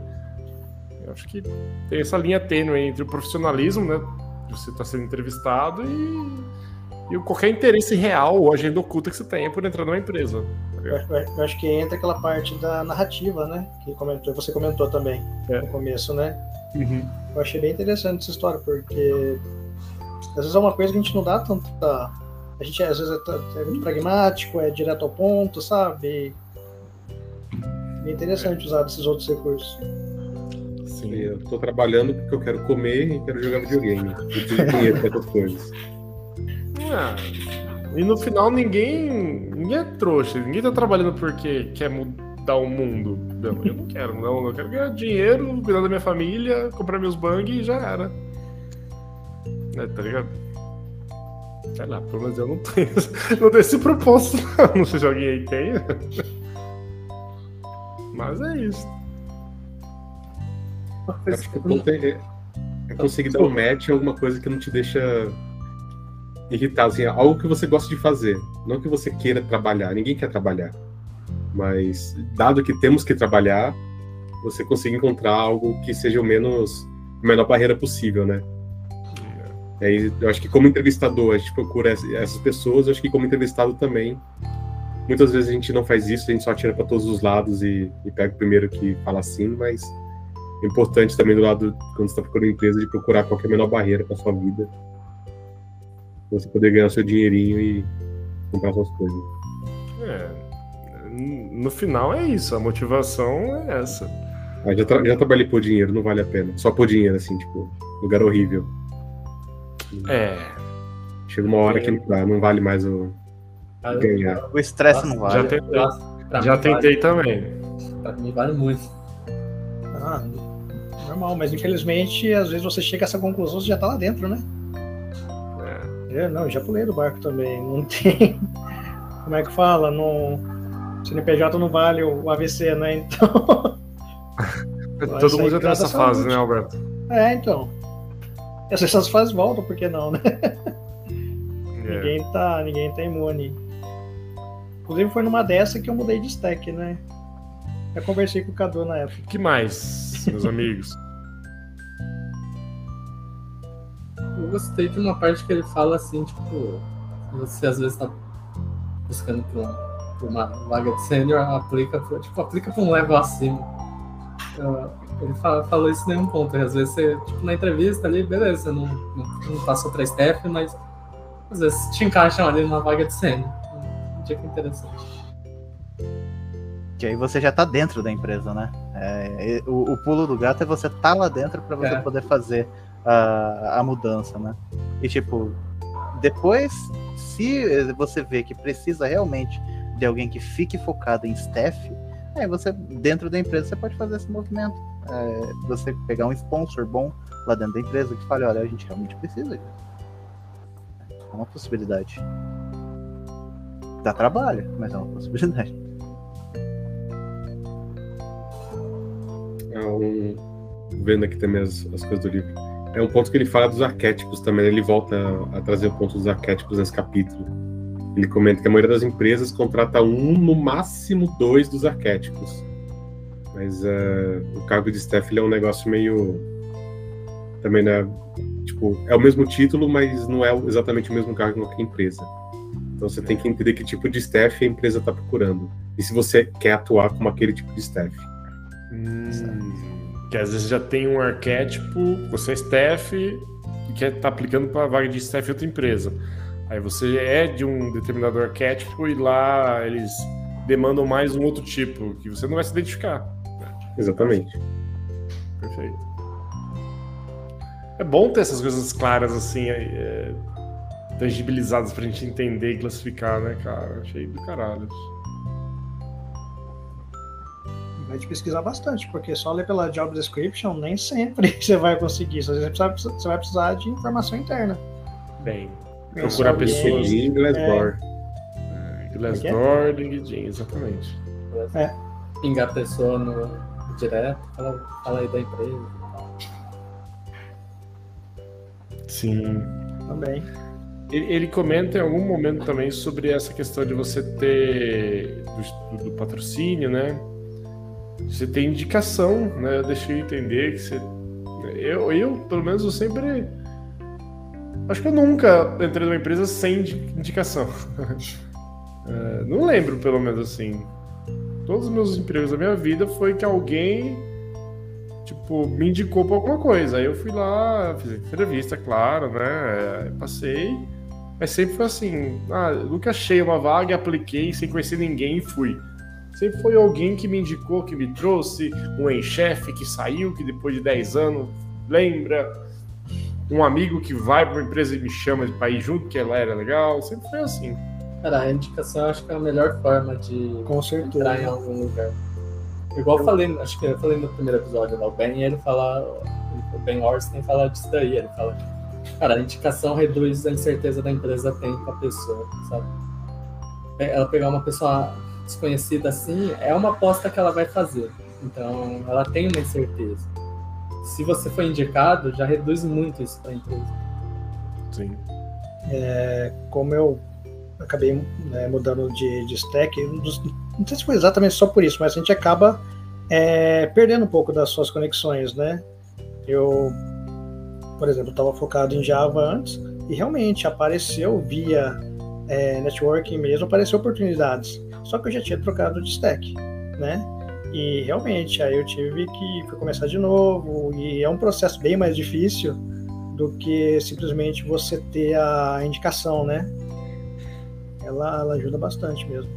Speaker 1: Eu acho que tem essa linha tênue entre o profissionalismo, né? De você estar tá sendo entrevistado e, e qualquer interesse real ou agenda oculta que você tenha por entrar numa empresa.
Speaker 4: Eu, eu, acho que entra aquela parte da narrativa, né? Que comentou, você comentou também é. no começo, né?
Speaker 1: Uhum.
Speaker 4: Eu achei bem interessante essa história, porque às vezes é uma coisa que a gente não dá tanta. A gente às vezes é, é muito pragmático, é direto ao ponto, sabe? É interessante usar esses outros recursos.
Speaker 3: Sim, eu tô trabalhando porque eu quero comer e quero jogar videogame. Eu tenho dinheiro para essas coisas.
Speaker 1: Ah, e no final ninguém. Ninguém é trouxa, ninguém tá trabalhando porque quer mudar o mundo. Não, eu não quero, não. Eu quero ganhar dinheiro, cuidar da minha família, comprar meus bang e já era. É, tá ligado? Sei lá, pelo menos eu não tenho, não tenho esse propósito, não. Não sei se alguém aí tem. Mas é isso.
Speaker 3: Acho que o é, é conseguir dar um match em alguma coisa que não te deixa irritado, assim, algo que você gosta de fazer, não que você queira trabalhar, ninguém quer trabalhar. Mas, dado que temos que trabalhar, você consegue encontrar algo que seja o menos, a menor barreira possível, né? É, eu acho que como entrevistador a gente procura essas pessoas, eu acho que como entrevistado também, muitas vezes a gente não faz isso, a gente só tira para todos os lados e, e, pega o primeiro que fala assim, mas é importante também do lado, quando você está procurando empresa, de procurar qualquer menor barreira para sua vida você poder ganhar seu dinheirinho e comprar suas coisas.
Speaker 1: É, no final é isso, a motivação é essa.
Speaker 3: Ah, já, tra já trabalhei por dinheiro, não vale a pena. Só por dinheiro, assim, tipo, lugar horrível.
Speaker 1: É.
Speaker 3: Chega uma hora que não, dá, não vale mais o ganhar.
Speaker 5: O estresse não vale.
Speaker 1: Já tentei, já tentei vale. também.
Speaker 2: Pra mim vale muito.
Speaker 4: Ah, normal, mas infelizmente, às vezes você chega a essa conclusão, você já tá lá dentro, né? É. Não, já pulei do barco também. Não tem. Como é que fala? Não. CNPJ não vale o AVC, né? Então.
Speaker 1: Todo mundo já tem essa fase, né, Alberto?
Speaker 4: É, então. Essas fases voltam, por que não, né? É. Ninguém, tá, ninguém tá imune. Inclusive foi numa dessa que eu mudei de stack, né? Eu conversei com o Cadu na época.
Speaker 1: Que mais, meus amigos?
Speaker 2: Eu gostei de uma parte que ele fala assim, tipo, você às vezes tá buscando por, um, por uma vaga de sênior, aplica, tipo, aplica pra um level acima. Ele fala, falou isso em nenhum ponto. Às vezes você, tipo, na entrevista ali, beleza, não, não, não passou pra staff, mas às vezes te encaixam ali numa vaga de sênior. Um dica interessante.
Speaker 5: Que aí você já tá dentro da empresa, né? É, o, o, pulo do gato é você tá lá dentro para você é. poder fazer a, a mudança, né? E tipo, depois, se você vê que precisa realmente de alguém que fique focado em staff, Aí você, dentro da empresa, você pode fazer esse movimento. É, você pegar um sponsor bom lá dentro da empresa que fale, olha, a gente realmente precisa disso. É uma possibilidade. Dá trabalho, mas é uma possibilidade.
Speaker 3: Um... Vendo aqui também as, as coisas do livro. É um ponto que ele fala dos arquétipos também. Ele volta a, a trazer o ponto dos arquétipos nesse capítulo ele comenta que a maioria das empresas contrata um, no máximo dois dos arquétipos. Mas uh, o cargo de staff é um negócio meio. Também, né? Tipo, é o mesmo título, mas não é exatamente o mesmo cargo em qualquer empresa. Então você tem que entender que tipo de staff a empresa está procurando. E se você quer atuar como aquele tipo de staff.
Speaker 1: Hum, que às vezes já tem um arquétipo, você é staff e quer estar tá aplicando para a vaga de staff em outra empresa. Aí você é de um determinado arquétipo e lá eles demandam mais um outro tipo, que você não vai se identificar.
Speaker 3: Exatamente.
Speaker 1: Perfeito. É bom ter essas coisas claras, assim, é, tangibilizadas pra gente entender e classificar, né, cara? Achei do caralho.
Speaker 4: Vai te pesquisar bastante, porque só ler pela job description nem sempre você vai conseguir. Às vezes você vai precisar de informação interna.
Speaker 1: Bem, Procurar pessoas.
Speaker 3: LinkedIn, Glassdoor.
Speaker 1: É. é Glassdoor, LinkedIn, exatamente.
Speaker 2: É. Pingar a pessoa no direto, fala, fala aí da empresa.
Speaker 1: Sim.
Speaker 4: Também.
Speaker 1: Ele, ele, comenta em algum momento também sobre essa questão de você ter do, do patrocínio, né? Você tem indicação, né? Eu deixei entender que você. Eu, eu, pelo menos, eu sempre Acho que eu nunca entrei numa empresa sem indicação. é, não lembro, pelo menos assim. Todos os meus empregos da minha vida foi que alguém, tipo, me indicou pra alguma coisa. Aí eu fui lá, fiz entrevista, claro, né? Passei. Mas sempre foi assim. Ah, nunca achei uma vaga, apliquei sem conhecer ninguém e fui. Sempre foi alguém que me indicou, que me trouxe, um ex-chefe que saiu, que depois de 10 anos lembra um amigo que vai para uma empresa e me chama para ir junto, que ela era legal. Sempre foi assim.
Speaker 2: Cara, a indicação acho que é a melhor forma de
Speaker 4: Com certeza.
Speaker 2: entrar em algum lugar. Igual eu falei, acho que eu falei no primeiro episódio lá, o Ben, ele fala, o Ben Orsten fala disso daí, ele fala, cara, a indicação reduz a incerteza da empresa tem com a pessoa, sabe? Ela pegar uma pessoa desconhecida assim, é uma aposta que ela vai fazer. Então, ela tem uma incerteza se você for indicado, já reduz muito isso para a empresa.
Speaker 1: Sim.
Speaker 4: É, como eu acabei né, mudando de, de stack, não sei se foi exatamente só por isso, mas a gente acaba é, perdendo um pouco das suas conexões, né? Eu, por exemplo, estava focado em Java antes e realmente apareceu via é, networking mesmo, apareceu oportunidades. Só que eu já tinha trocado de stack, né? E realmente, aí eu tive que começar de novo, e é um processo bem mais difícil do que simplesmente você ter a indicação, né? Ela, ela ajuda bastante mesmo.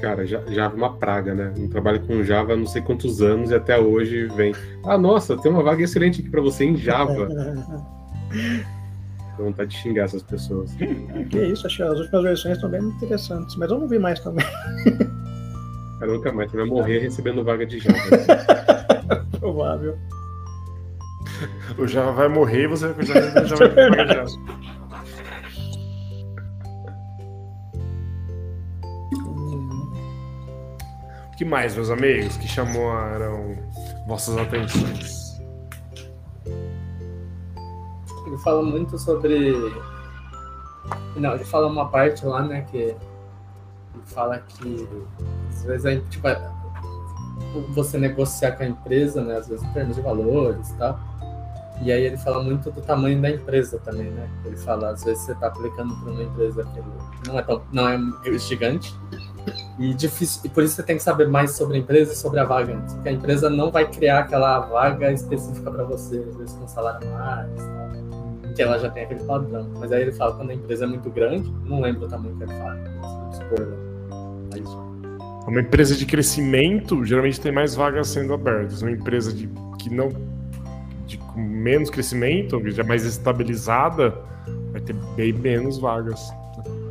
Speaker 3: Cara, Java é uma praga, né? Eu trabalho com Java há não sei quantos anos e até hoje vem. Ah, nossa, tem uma vaga excelente aqui para você em Java. Dá vontade de xingar essas pessoas.
Speaker 4: Que isso, acho que as últimas versões estão bem interessantes, mas eu não vi mais também.
Speaker 3: Cara, nunca mais, você vai morrer recebendo vaga de Java.
Speaker 4: Provável.
Speaker 1: O Java vai morrer e você vai vaga de Java. que mais, meus amigos, que chamaram vossas atenções?
Speaker 2: Fala muito sobre. Não, ele fala uma parte lá, né, que ele fala que às vezes é, tipo, é, você negociar com a empresa, né, às vezes em termos de valores e tal. E aí ele fala muito do tamanho da empresa também, né? Ele fala, às vezes você está aplicando para uma empresa que não é, tão, não é gigante, e, difícil, e por isso você tem que saber mais sobre a empresa e sobre a vaga. Porque a empresa não vai criar aquela vaga específica para você, às vezes com salário mais, tal, que ela já tem aquele padrão. Mas aí ele fala quando a empresa é muito grande, não lembro o tamanho que ele fala.
Speaker 1: Uma empresa de crescimento geralmente tem mais vagas sendo abertas. Uma empresa de, que não de com menos crescimento, já mais estabilizada, vai ter bem menos vagas.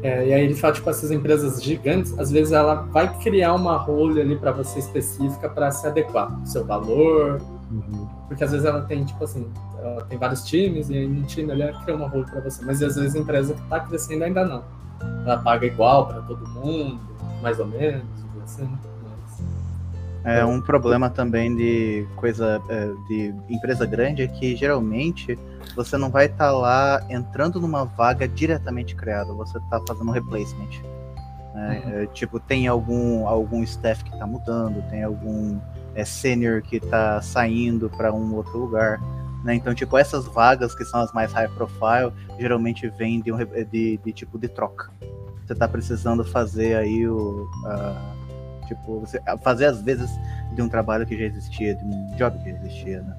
Speaker 2: É, e aí ele fala, tipo, essas empresas gigantes, às vezes ela vai criar uma role ali para você específica para se adequar ao seu valor, uhum. porque às vezes ela tem, tipo assim, ela tem vários times e aí um time ali cria uma role para você, mas às vezes a empresa que tá crescendo ainda não. Ela paga igual para todo mundo, mais ou menos, assim, né?
Speaker 5: É um problema também de coisa é, de empresa grande é que geralmente você não vai estar tá lá entrando numa vaga diretamente criada, você está fazendo um replacement. Né? Uhum. É, tipo, tem algum, algum staff que está mudando, tem algum é, senior que está saindo para um outro lugar. Né? Então, tipo, essas vagas que são as mais high profile, geralmente vêm de, um, de, de tipo de troca. Você está precisando fazer aí o. Uh, tipo, você, fazer às vezes de um trabalho que já existia, de um job que já existia, né?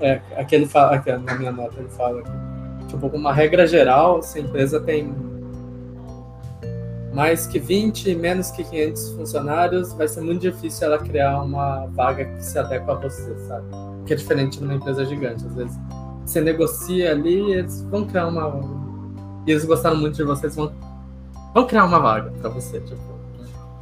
Speaker 2: É, aqui ele fala, aqui na minha nota ele fala que, tipo, uma regra geral, se a empresa tem mais que 20 e menos que 500 funcionários, vai ser muito difícil ela criar uma vaga que se adequa a você, sabe? Que é diferente de uma empresa gigante. Às vezes você negocia ali, eles vão criar uma. E eles gostaram muito de você, eles vão, vão criar uma vaga para você, tipo,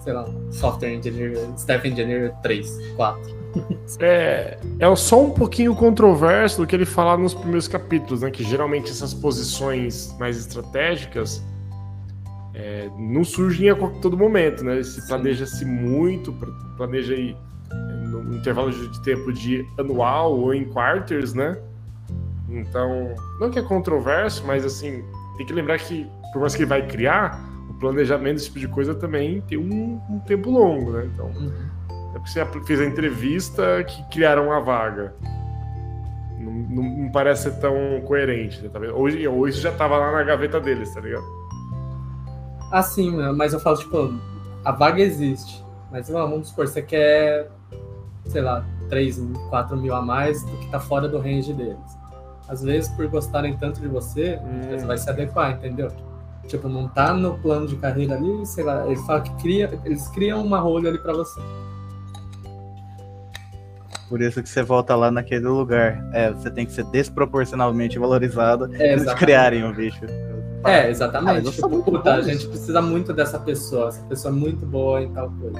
Speaker 2: sei lá, software engineer, staff engineer 3, 4
Speaker 1: é, é só um pouquinho controverso do que ele fala nos primeiros capítulos, né? Que geralmente essas posições mais estratégicas é, não surgem a todo momento, né? Se planeja-se muito, planeja aí é, no intervalo de tempo de anual ou em quarters, né? Então, não que é controverso, mas assim, tem que lembrar que, por mais que ele vai criar, o planejamento desse tipo de coisa também tem um, um tempo longo, né? Então, uhum. É porque você fez a entrevista que criaram a vaga. Não, não, não parece ser tão coerente, tá vendo? Hoje, hoje já tava lá na gaveta deles, tá ligado?
Speaker 2: Ah, sim, mas eu falo, tipo, a vaga existe. Mas vamos supor, você quer, sei lá, 3, 4 mil a mais do que tá fora do range deles. Às vezes, por gostarem tanto de você, hum. você vai se adequar, entendeu? Tipo, não tá no plano de carreira ali, sei lá, ele fala que cria, eles criam uma rolha ali para você.
Speaker 5: Por isso que você volta lá naquele lugar. É, você tem que ser desproporcionalmente valorizado é, eles criarem o bicho.
Speaker 2: É, exatamente. Ah, tipo, puta, a gente precisa muito dessa pessoa. Essa pessoa é muito boa em tal coisa.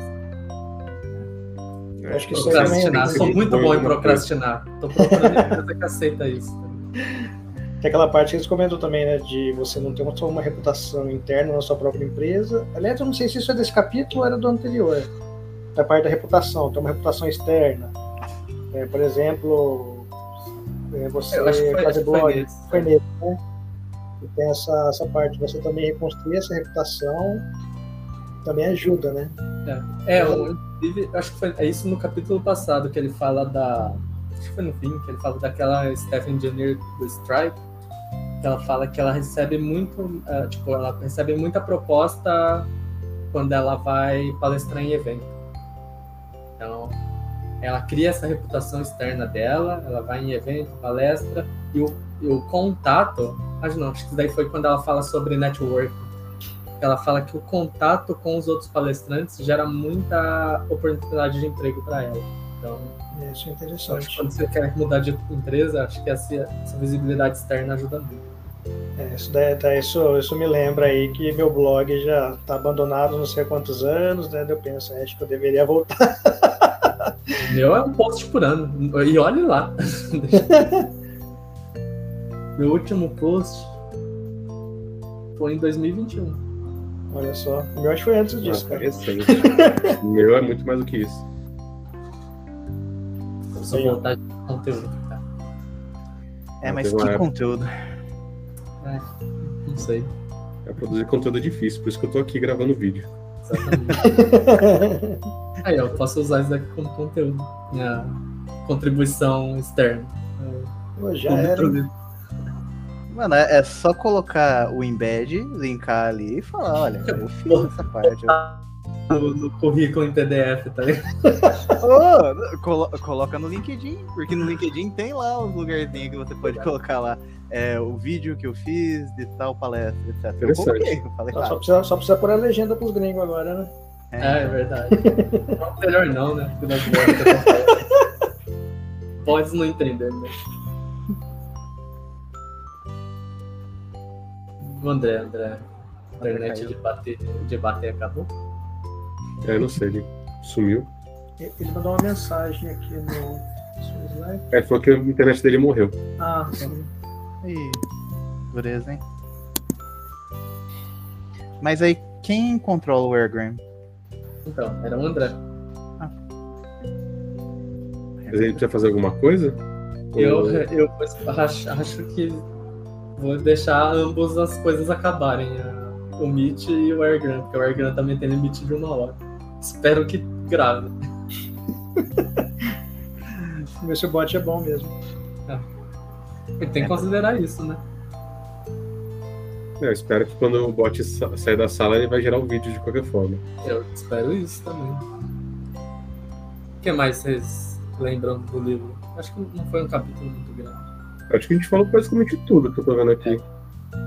Speaker 4: Eu acho que procrastinar.
Speaker 2: Sou muito bom em procrastinar. Tô procurando empresa que aceita isso.
Speaker 4: Tem aquela parte que eles comentam também, né? De você não ter só uma reputação interna na sua própria empresa. Aliás, eu não sei se isso é desse capítulo ou era do anterior. Da parte da reputação, ter uma reputação externa. É, por exemplo, é, você fazer blog, foi nele, né? E tem essa, essa parte, você também reconstruir essa reputação também ajuda, né?
Speaker 2: É, é eu, acho que foi é isso no capítulo passado que ele fala da. Acho que foi no fim, que ele fala daquela staff engineer do Stripe, que ela fala que ela recebe muito, uh, tipo, ela recebe muita proposta quando ela vai palestrar em evento. Então, ela cria essa reputação externa dela, ela vai em evento, palestra, e o, o contato, acho não, acho que daí foi quando ela fala sobre network. Ela fala que o contato com os outros palestrantes gera muita oportunidade de emprego para ela. Então,
Speaker 4: Isso é
Speaker 2: acho que
Speaker 4: interessante.
Speaker 2: quando você quer mudar de empresa, acho que essa, essa visibilidade externa ajuda muito.
Speaker 4: É, isso, daí- tá, isso, isso me lembra aí que meu blog já tá abandonado não sei há quantos anos, né? Eu penso, é, acho que eu deveria voltar.
Speaker 2: Meu é um post por ano. E olhe lá. meu último post foi em 2021.
Speaker 4: Olha só. O meu acho que foi antes disso,
Speaker 3: Ah,
Speaker 4: cara.
Speaker 3: recente. o meu é muito mais do que isso.
Speaker 2: Eu sou vontade de conteúdo, cara.
Speaker 5: É,
Speaker 3: Ah,
Speaker 5: mas que
Speaker 3: época.
Speaker 5: conteúdo.
Speaker 2: Não sei.
Speaker 3: É produzir conteúdo é difícil, por isso que eu tô aqui gravando vídeo.
Speaker 2: Exatamente. Aí, eu posso usar isso daqui como conteúdo. Minha contribuição externa.
Speaker 4: Pô, já
Speaker 2: Como
Speaker 4: era.
Speaker 2: produzir.
Speaker 5: Mano, é é só colocar o embed, linkar ali e falar, olha, eu fiz essa parte.
Speaker 2: No, no currículo em PDF, tá ligado?
Speaker 5: Ô, colo- coloca no LinkedIn, porque no LinkedIn tem lá os lugarzinhos que você pode colocar lá é, o vídeo que eu fiz de tal palestra, etc. Eu coloquei, eu falei,
Speaker 4: Só, precisa, só precisa pôr a legenda pros gringos agora, né?
Speaker 2: É, é verdade. Não, melhor não, né? Porque nós vamos- Pode não entender, né? O André, André. A internet
Speaker 5: caiu.
Speaker 2: de bater, de bater acabou?
Speaker 3: É, não sei, ele sumiu.
Speaker 4: Ele mandou uma mensagem aqui no seu slide.
Speaker 3: É, ele falou que a internet dele morreu.
Speaker 4: Ah, sim.
Speaker 5: Ih, dureza, hein? Mas aí, quem controla o Airgram?
Speaker 2: Então, era o André.
Speaker 3: Mas ele precisa fazer alguma coisa?
Speaker 2: Eu,
Speaker 3: Ou-
Speaker 2: eu acho, acho que deixar ambos as coisas acabarem. O Meet e o Airgram, porque o Airgram também tem limite de uma hora. Espero que grave.
Speaker 4: Ver se o bot é bom mesmo.
Speaker 2: E tem que considerar isso, né?
Speaker 3: É, eu espero que quando o bot sa- sair da sala ele vai gerar o vídeo de qualquer forma.
Speaker 2: Eu espero isso também. O que mais vocês lembram do livro? Acho que não foi um capítulo muito grande.
Speaker 3: Acho que a gente falou praticamente tudo que eu tô vendo aqui.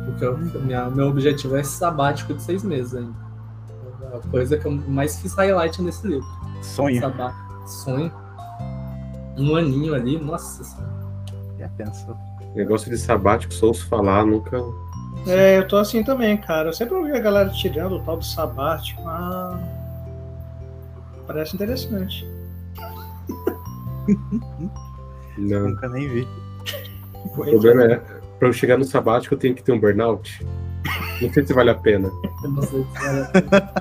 Speaker 2: Porque eu, minha, meu objetivo é esse sabático de seis meses ainda. A coisa que eu mais fiz highlight nesse livro.
Speaker 5: Sonho.
Speaker 2: Sabático. Sonho. Um aninho ali, nossa senhora.
Speaker 5: Já pensou?
Speaker 3: Negócio de sabático, só ouço falar, nunca.
Speaker 4: É, eu tô assim também, cara. Eu sempre ouvi a galera tirando o tal do sabático. Ah, parece interessante.
Speaker 3: Não.
Speaker 5: Nunca nem vi.
Speaker 3: O problema é, pra eu chegar no sabático eu tenho que ter um burnout. Não sei se vale a pena.
Speaker 2: Não sei se vale a pena.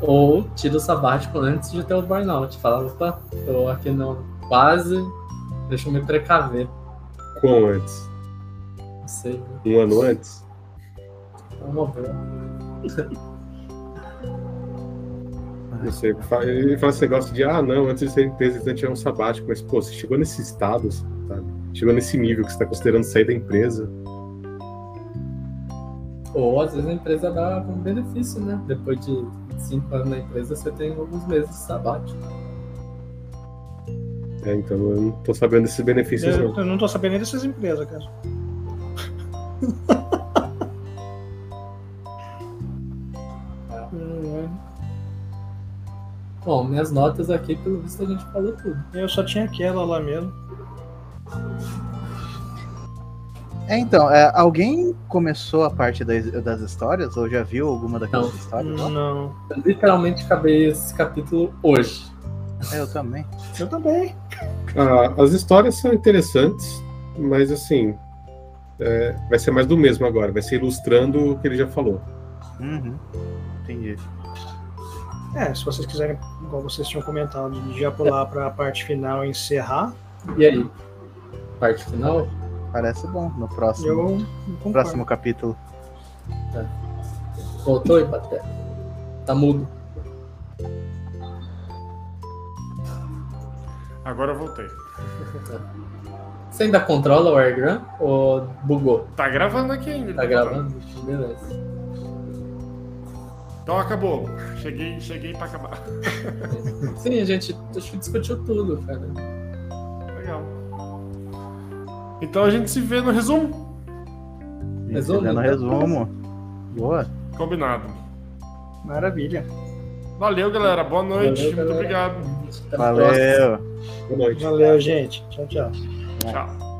Speaker 2: Ou tira o sabático antes de ter o burnout. Fala, opa, tô aqui no quase, deixa eu me precaver.
Speaker 3: Quão antes?
Speaker 2: Não sei?
Speaker 3: Um ano antes?
Speaker 2: vamos ver.
Speaker 3: Não sei. Ele fala esse negócio de, ah, não, antes de ser empresa, você tirar um sabático. Mas, pô, você chegou nesse estado, sabe? Chegou nesse nível que você tá considerando sair da empresa.
Speaker 2: Ou às vezes a empresa dá um benefício, né? Depois de cinco anos na empresa, você tem alguns meses de sabático.
Speaker 3: É, então eu não tô sabendo desses benefícios,
Speaker 4: Eu,
Speaker 3: não.
Speaker 4: eu não tô sabendo nem dessas empresas, cara.
Speaker 2: Bom, minhas notas aqui, pelo visto, a gente falou tudo.
Speaker 4: Eu só tinha aquela lá mesmo.
Speaker 5: É, então, é, alguém começou a parte das, das histórias? Ou já viu alguma daquelas
Speaker 2: Não.
Speaker 5: histórias? lá?
Speaker 4: Não.
Speaker 2: Eu literalmente acabei esse capítulo hoje.
Speaker 5: É, eu também.
Speaker 4: Eu também.
Speaker 3: Ah, as histórias são interessantes, mas assim. é, vai ser mais do mesmo agora. Vai ser ilustrando o que ele já falou.
Speaker 5: Uhum. Entendi.
Speaker 4: É, se vocês quiserem, igual vocês tinham comentado, de já pular pra parte final e encerrar,
Speaker 2: E aí? Parte final?
Speaker 5: Parece bom no próximo,
Speaker 4: eu
Speaker 5: próximo capítulo.
Speaker 2: Voltou, Ipaté? Tá mudo.
Speaker 1: Agora eu voltei.
Speaker 2: Você ainda controla o AirGram ou bugou?
Speaker 1: Tá gravando aqui ainda.
Speaker 2: Tá gravando? Beleza.
Speaker 1: Então acabou. Cheguei, cheguei para acabar.
Speaker 2: Sim, a gente, a gente discutiu tudo, cara.
Speaker 1: Legal. Então a gente se vê no resumo.
Speaker 5: Resumo? No resumo. Boa.
Speaker 1: Combinado.
Speaker 4: Maravilha.
Speaker 1: Valeu, galera. Boa noite.
Speaker 2: Valeu,
Speaker 1: Muito
Speaker 2: galera.
Speaker 1: obrigado.
Speaker 5: Valeu.
Speaker 3: Boa noite.
Speaker 4: Valeu, gente. Tchau, tchau.
Speaker 1: Tchau.